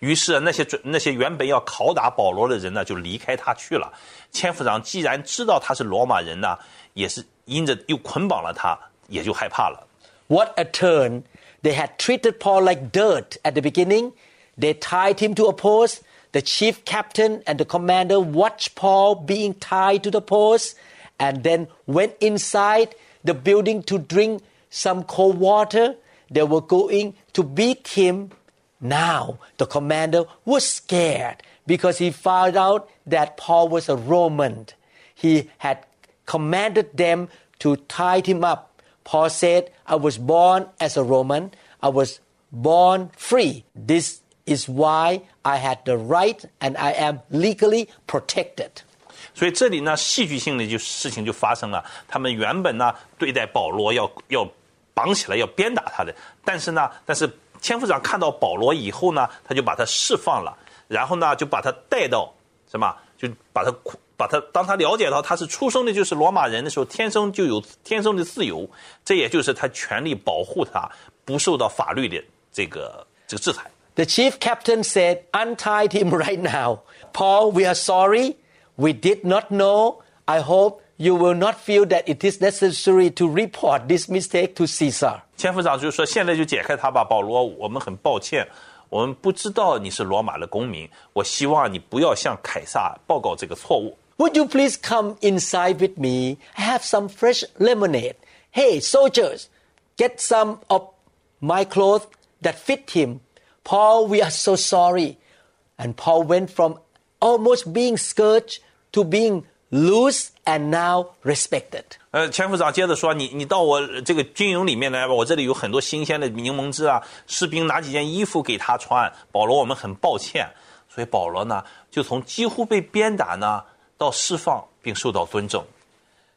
于是那些准那些原本要拷打保罗的人呢，就离开他去了。千夫长既然知道他是罗马人呢，也是因着又捆绑了他，也就害怕了。 What a turn! They had treated Paul like dirt at the beginning. They tied him to a post. The chief captain and the commander watched Paul being tied to the post and then went inside the building to drink some cold water. They were going to beat him. Now the commander was scared because he found out that Paul was a Roman. He had commanded them to tie him up. Paul said, I was born as a Roman. I was born free. This is why I had the right and I am legally protected. 所以这里呢，戏剧性的就事情就发生了。他们原本呢对待保罗要要 绑起来要鞭打他的，但是呢，但是千夫长看到保罗以后呢，他就把他释放了，然后呢就把他带到什么，就把他把他当他了解到他是出生的就是罗马人的时候，天生就有天生的自由，这也就是他全力保护他不受到法律的这个这个制裁。 The chief captain said, Untie him right now. Paul, we are sorry. We did not know. I hope you will not feel that it is necessary to report this mistake to Caesar. 千夫长就说：“现在就解开他吧，保罗，我们很抱歉，我们不知道你是罗马的公民。我希望你不要向凯撒报告这个错误。 Would you please come inside with me? I have some fresh lemonade. Hey, soldiers, get some of my clothes that fit him. Paul, we are so sorry. And Paul went from almost being scourged to being Lose and now respected。呃，千夫长接着说：“你你到我这个军营里面来吧，我这里有很多新鲜的柠檬汁啊。士兵拿几件衣服给他穿。保罗，我们很抱歉。所以保罗呢，就从几乎被鞭打呢，到释放并受到尊重。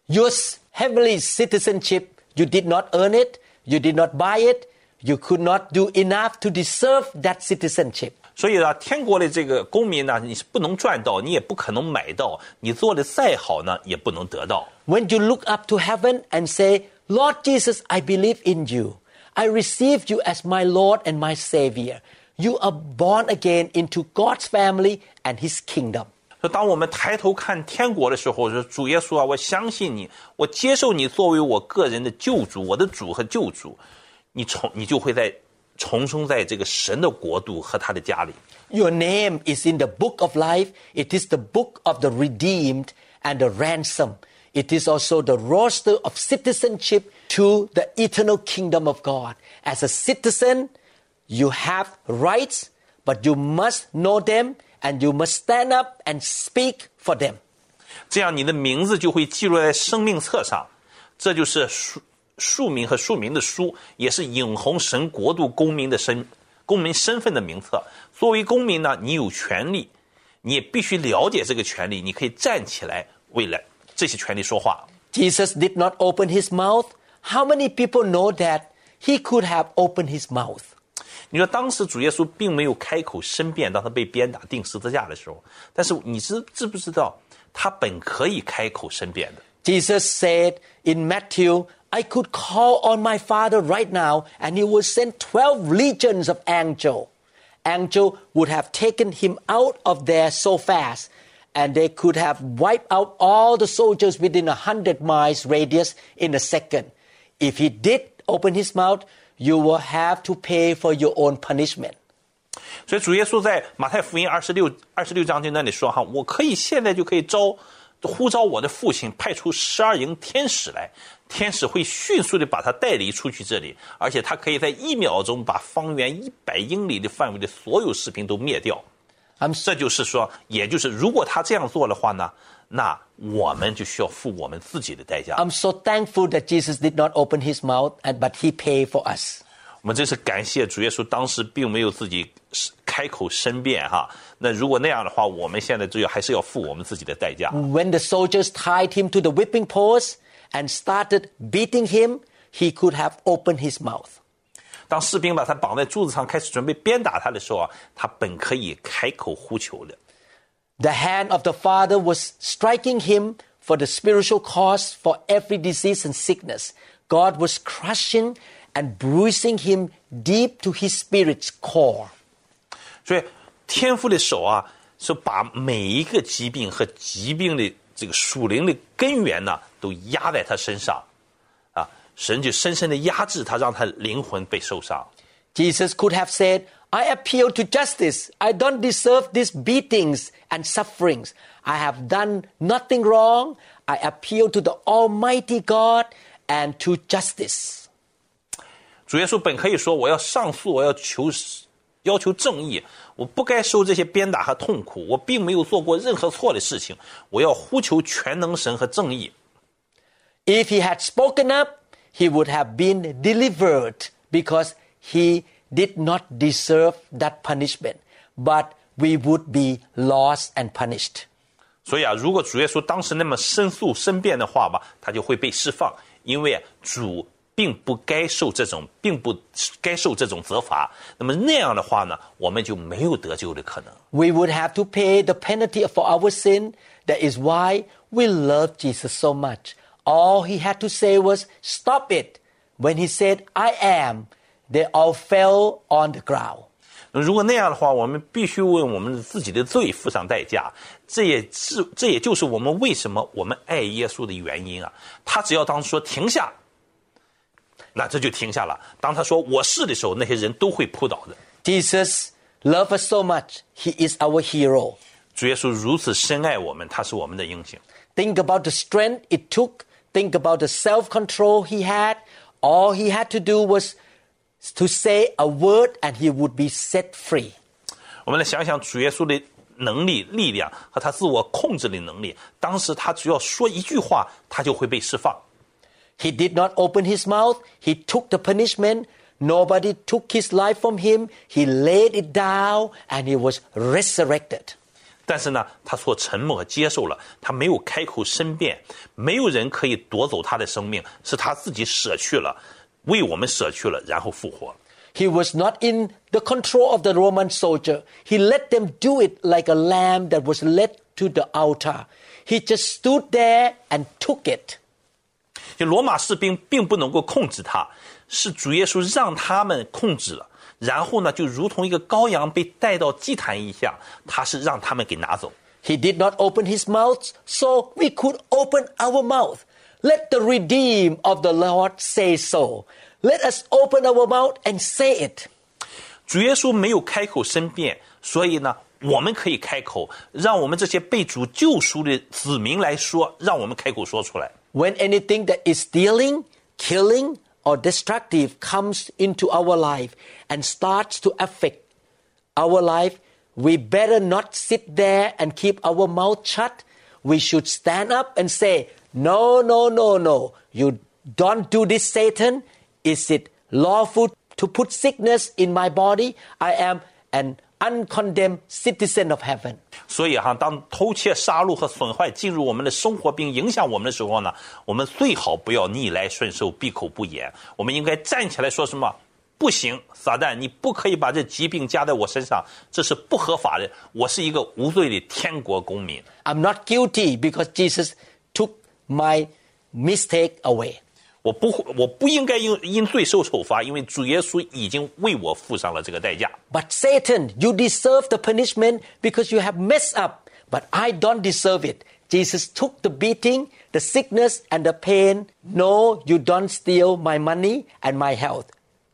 Your heavenly citizenship, you did not earn it, you did not buy it, you could not do enough to deserve that citizenship.” 所以呢，天国的这个公民呢，你是不能赚到，你也不可能买到，你做的再好呢，也不能得到。 When you look up to heaven and say, Lord Jesus, I believe in you. I receive you as my Lord and my Savior. You are born again into God's family and His kingdom. 说当我们抬头看天国的时候，说主耶稣啊，我相信你，我接受你作为我个人的救主，我的主和救主，你重你就会在 重生在这个神的国度和他的家里。 Your name is in the book of life. It is the book of the redeemed and the ransom. It is also the roster of citizenship to the eternal kingdom of God. As a citizen, you have rights, but you must know them and you must stand up and speak for them. 这样你的名字就会记录在生命册上，这就是庶 庶民和庶民的书，也是影红神国度公民的身公民身份的名册。作为公民呢，你有权利，你也必须了解这个权利，你可以站起来为了这些权利说话。 Jesus did not open his mouth. How many people know that he could have opened his mouth? 你说当时主耶稣并没有开口申辩，当他被鞭打钉十字架的时候，但是你知知不知道，他本可以开口申辩的。 Jesus said in Matthew, I could call on my Father right now, and He would send 12 legions of angels. Angel would have taken him out of there so fast, and they could have wiped out all the soldiers within a hundred miles radius in a second. If he did open his mouth, you will have to pay for your own punishment. 所以主耶稣在马太福音二十六二十六章经那里说哈，我可以现在就可以招呼召我的父亲派出十二营天使来， 天使会迅速的把他带离出去这里，而且他可以在一秒钟把方圆一百英里的范围的所有士兵都灭掉。 I'm 这就是说，也就是如果他这样做的话呢，那我们就需要付我们自己的代价。 I'm so thankful that Jesus did not open his mouth, and but he paid for us. 我们真是感谢主耶稣，当时并没有自己开口申辩哈。那如果那样的话，我们现在就要还是要付我们自己的代价。 When the soldiers tied him to the whipping post and started beating him, he could have opened his mouth. 当士兵把他绑在柱子上，开始准备鞭打他的时候啊，他本可以开口呼求的。 The hand of the Father was striking him for the spiritual cause for every disease and sickness. God was crushing and bruising him deep to his spirit's core. 所以天父的手啊，是把每一个疾病和疾病的这个属灵的根源呢， 都压在他身上，啊，神就深深的压制他，让他灵魂被受伤。 Jesus could have said, I appeal to justice. I don't deserve these beatings and sufferings. I have done nothing wrong. I appeal to the Almighty God and to justice. 主耶稣本可以说：“我要上诉，我要求要求正义，我不该受这些鞭打和痛苦，我并没有做过任何错的事情，我要呼求全能神和正义。 If he had spoken up, he would have been delivered because he did not deserve that punishment. But we would be lost and punished. 所以啊，如果主耶稣当时那么申诉申辩的话吧，他就会被释放，因为主并不该受这种，并不该受这种责罚。那么那样的话呢，我们就没有得救的可能。 We would have to pay the penalty for our sin. That is why we love Jesus so much. All he had to say was, Stop it. When he said, I am, they all fell on the ground. 如果那样的话，我们必须为我们自己的罪付上代价。这也是，这也就是我们为什么我们爱耶稣的原因啊！他只要当说停下，那这就停下了。当他说我是的时候，那些人都会扑倒的。 Jesus loved us so much. He is our hero. 主耶稣如此深爱我们，他是我们的英雄。 Think about the strength it took. Think about the self control he had. All he had to do was to say a word and he would be set free. 我们来想想主耶稣的 能力、力量和他自我控制的能力。当时他只要说一句话，他就会被释放。 He did not open his mouth. He took the punishment. Nobody took his life from him. He laid it down and he was resurrected. 但是呢，他所沉默和接受了，他没有开口申辩，没有人可以夺走他的生命，是他自己舍去了，为我们舍去了，然后复活。 He was not in the control of the Roman soldier. He let them do it like a lamb that was led to the altar. He just stood there and took it. 就罗马士兵并不能够控制他，是主耶稣让他们控制了。 然后呢，就如同一个羔羊被带到祭坛一样，他是让他们给拿走。 He did not open his mouth, so we could open our mouth. Let the redeemed of the Lord say so. Let us open our mouth and say it. 主耶稣没有开口申辩，所以呢，我们可以开口，让我们这些被主救赎的子民来说，让我们开口说出来。 When anything that is stealing, killing, or destructive comes into our life and starts to affect our life, we better not sit there and keep our mouth shut. We should stand up and say, No, no, no, no. You don't do this, Satan. Is it lawful to put sickness in my body? I am an uncondemned citizen of heaven. 所以哈，当偷窃、杀戮和损坏进入我们的生活并影响我们的时候呢，我们最好不要逆来顺受、闭口不言。我们应该站起来说什么？不行，撒旦，你不可以把这疾病加在我身上，这是不合法的。我是一个无罪的天国公民。I'm not guilty because Jesus took my mistake away. 我不会，我不应该因因罪受惩罚，因为主耶稣已经为我付上了这个代价。 But Satan, you deserve the punishment because you have messed up. But I don't deserve it. Jesus took the beating, the sickness, and the pain. No, you don't steal my money and my health.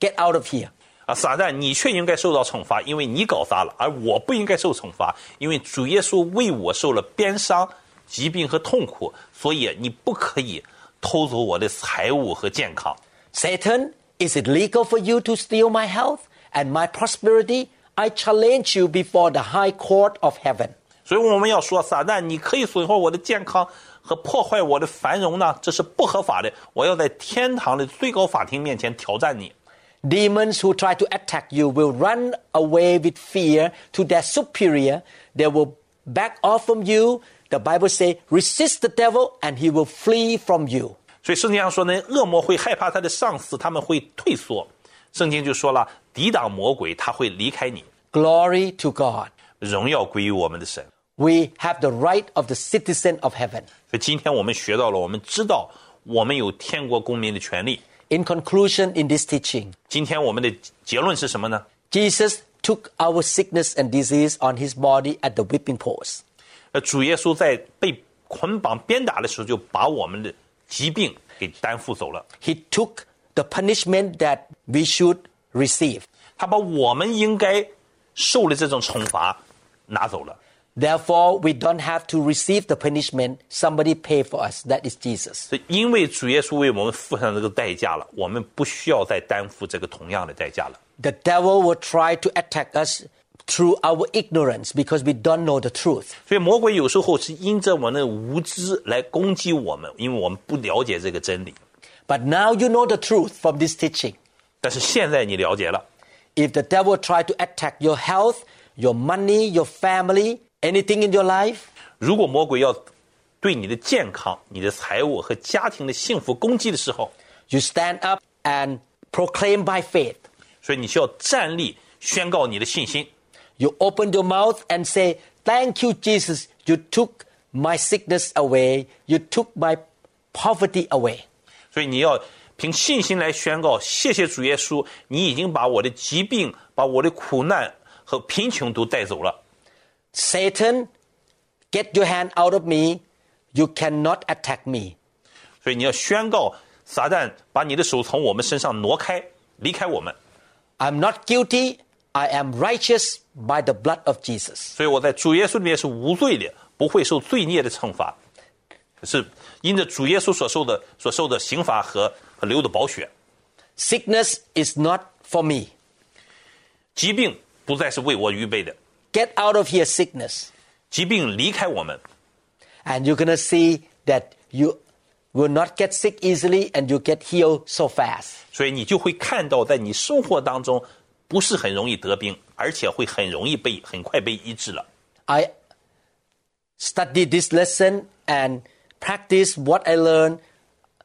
Get out of here. 啊，撒旦，你却应该受到惩罚，因为你搞砸了；而我不应该受惩罚，因为主耶稣为我受了鞭伤、疾病和痛苦，所以你不可以 偷走我的财物和健康。 Satan, is it legal for you to steal my health and my prosperity? I challenge you before the high court of heaven. 所以我们要说，撒旦，你可以损坏我的健康和破坏我的繁荣呢，这是不合法的。我要在天堂的最高法庭面前挑战你。 Demons who try to attack you will run away with fear to their superior. They will back off from you. The Bible says, resist the devil and he will flee from you. 所以圣经上说呢，恶魔会害怕他的上司，他们会退缩。圣经就说了，抵挡魔鬼，他会离开你。 Glory to God. 荣耀归于我们的神。 We have the right of the citizen of heaven. 所以今天我们学到了，我们知道我们有天国公民的权利。 In conclusion, in this teaching, 今天我们的结论是什么呢？ Jesus took our sickness and disease on his body at the whipping post. 呃，主耶稣在被捆绑鞭打的时候，就把我们的疾病给担负走了。 He took the punishment that we should receive. 他把我们应该受的这种惩罚拿走了。 Therefore, we don't have to receive the punishment. Somebody pay for us. That is Jesus. 所以因为主耶稣为我们付上这个代价了，我们不需要再担负这个同样的代价了。 The devil will try to attack us through our ignorance because we don't know the truth. 所以魔鬼有时候是因着我们的无知来攻击我们，因为我们不了解这个真理。 But now you know the truth from this teaching. 但是现在你了解了， If the devil try to attack your health, your money, your family, anything in your life, 如果魔鬼要对你的健康、你的财物和家庭的幸福攻击的时候， you stand up and proclaim by faith. 所以你需要站立宣告你的信心。 You open your mouth and say, Thank you, Jesus. You took my sickness away. You took my poverty away. 所以你要凭信心来宣告：谢谢主耶稣，你已经把我的疾病、把我的苦难和贫穷都带走了。 Satan, get your hand out of me. You cannot attack me. 所以你要宣告：撒旦，把你的手从我们身上挪开，离开我们。 I'm not guilty. I am righteous by the blood of Jesus. 所以我在主耶稣里面是无罪的，不会受罪孽的惩罚，是因着主耶稣所受的所受的刑罚和和流的宝血。 Sickness is not for me. 疾病不再是为我预备的， get out of here sickness. 疾病离开我们， And you're going to see that you will not get sick easily and you get healed so fast. 所以你就会看到，在你生活当中 不是很容易得病，而且会很容易被很快被医治了。 I studied this lesson and practiced what I learned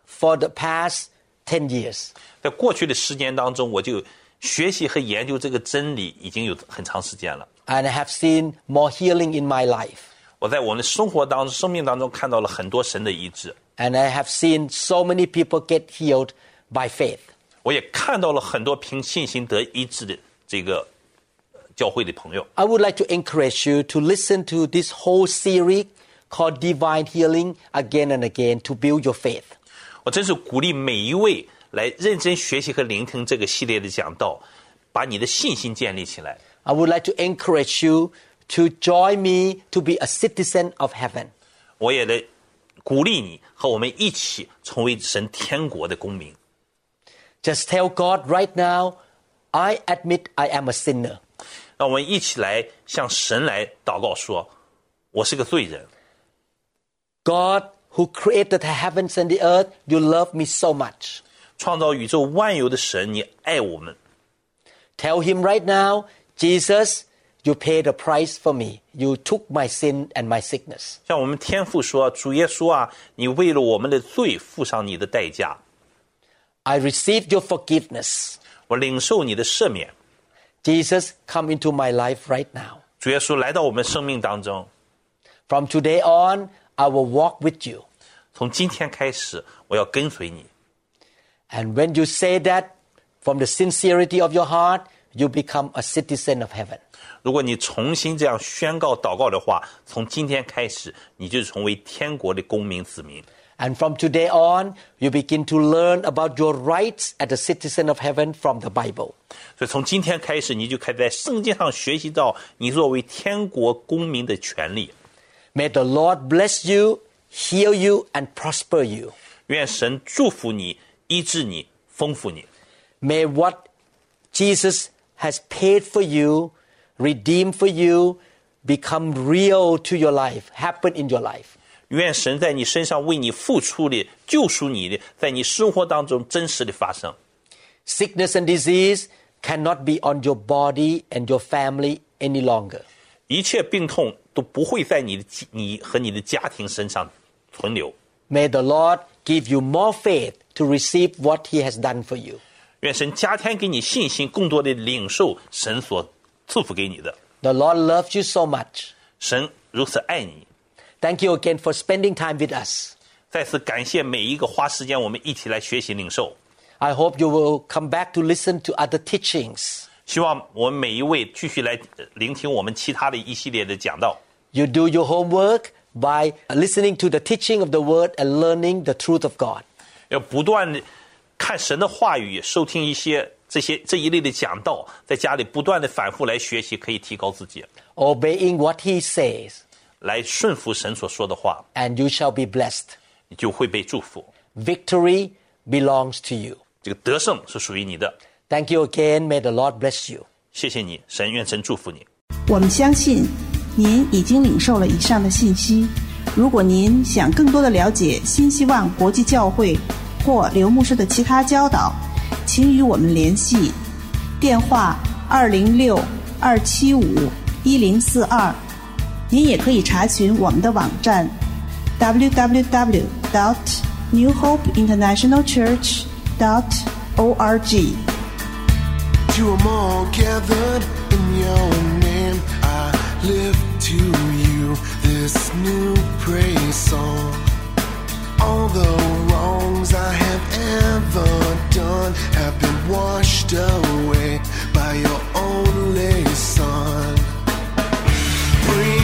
for the past 10 years. 在过去的时间当中，我就学习和研究这个真理已经有很长时间了。 And I have seen more healing in my life. 我在我们的生活当中、生命当中看到了很多神的医治， And I have seen so many people get healed by faith. 我也看到了很多凭信心得医治的这个呃教会的朋友。 I would like to encourage you to listen to this whole series called Divine Healing again and again to build your faith. 我真是鼓励每一位来认真学习和聆听这个系列的讲道，把你的信心建立起来。 I would like to encourage you to join me to be a citizen of heaven. 我也来鼓励你和我们一起成为神天国的公民。 Just tell God right now, I admit I am a sinner. 让我们一起来向神来祷告说：“我是个罪人， God, who created the heavens and the earth, you love me so much. 创造宇宙万有的神，你爱我们。 Tell him right now, Jesus, you paid the price for me. You took my sin and my sickness. 向我们天父说：主耶稣啊，你为了我们的罪付上你的代价， I received your forgiveness. 我领受你的赦免。 Jesus, come into my life right now. 主耶稣来到我们生命当中， From today on, I will walk with you. 从今天开始，我要跟随你。 And when you say that from the sincerity of your heart, you become a citizen of heaven. 如果你重新这样宣告祷告的话，从今天开始，你就成为天国的公民子民。 And from today on, you begin to learn about your rights as a citizen of heaven from the Bible. 所以从今天开始，你就开始在圣经上学习到你作为天国公民的权利。 May the Lord bless you, heal you, and prosper you. 愿神祝福你、医治你、丰富你。 May what Jesus has paid for you, redeemed for you, become real to your life, happen in your life. 愿神在你身上为你付出的、救赎你的，在你生活当中真实的发生。 Sickness and disease cannot be on your body and your family any longer. 一切病痛都不会在你的你和你的家庭身上存留。 May the Lord give you more faith to receive what He has done for you. 愿神加添给你信心，更多的领受神所赐福给你的。 The Lord loves you so much. 神如此爱你。 Thank you again for spending time with us. 再次感谢每一个花时间我们一起来学习领受。 I hope you will come back to listen to other teachings. 希望我们每一位继续来呃聆听我们其他的一系列的讲道。 You do your homework by listening to the teaching of the Word and learning the truth of God. 要不断的看神的话语，收听一些这些这一类的讲道，在家里不断的反复来学习，可以提高自己， obeying what he says, 来顺服神所说的话，and you shall be blessed. 你就会被祝福。Victory belongs to you. 这个得胜是属于你的。Thank you again. May the Lord bless you. 谢谢你，神愿神祝福你。我们相信您已经领受了以上的信息。如果您想更多的了解新希望国际教会或刘牧师的其他教导，请与我们联系，电话二零六二七五一零四二。您也可以查询我们的网站 www. dot New Hope International Church dot org。 To 'em all gathered in your name, I lift to you this new praise song. All the wrongs I have ever done have been washed away by your only Son. Bring me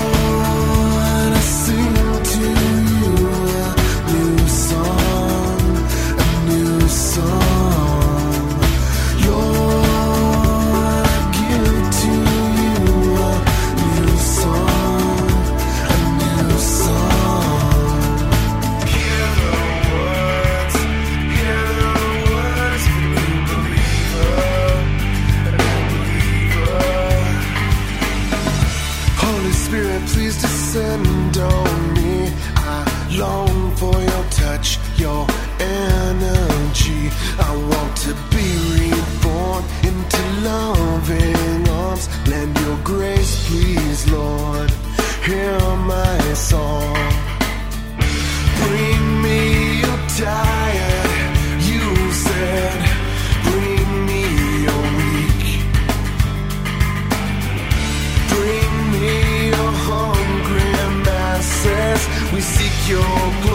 your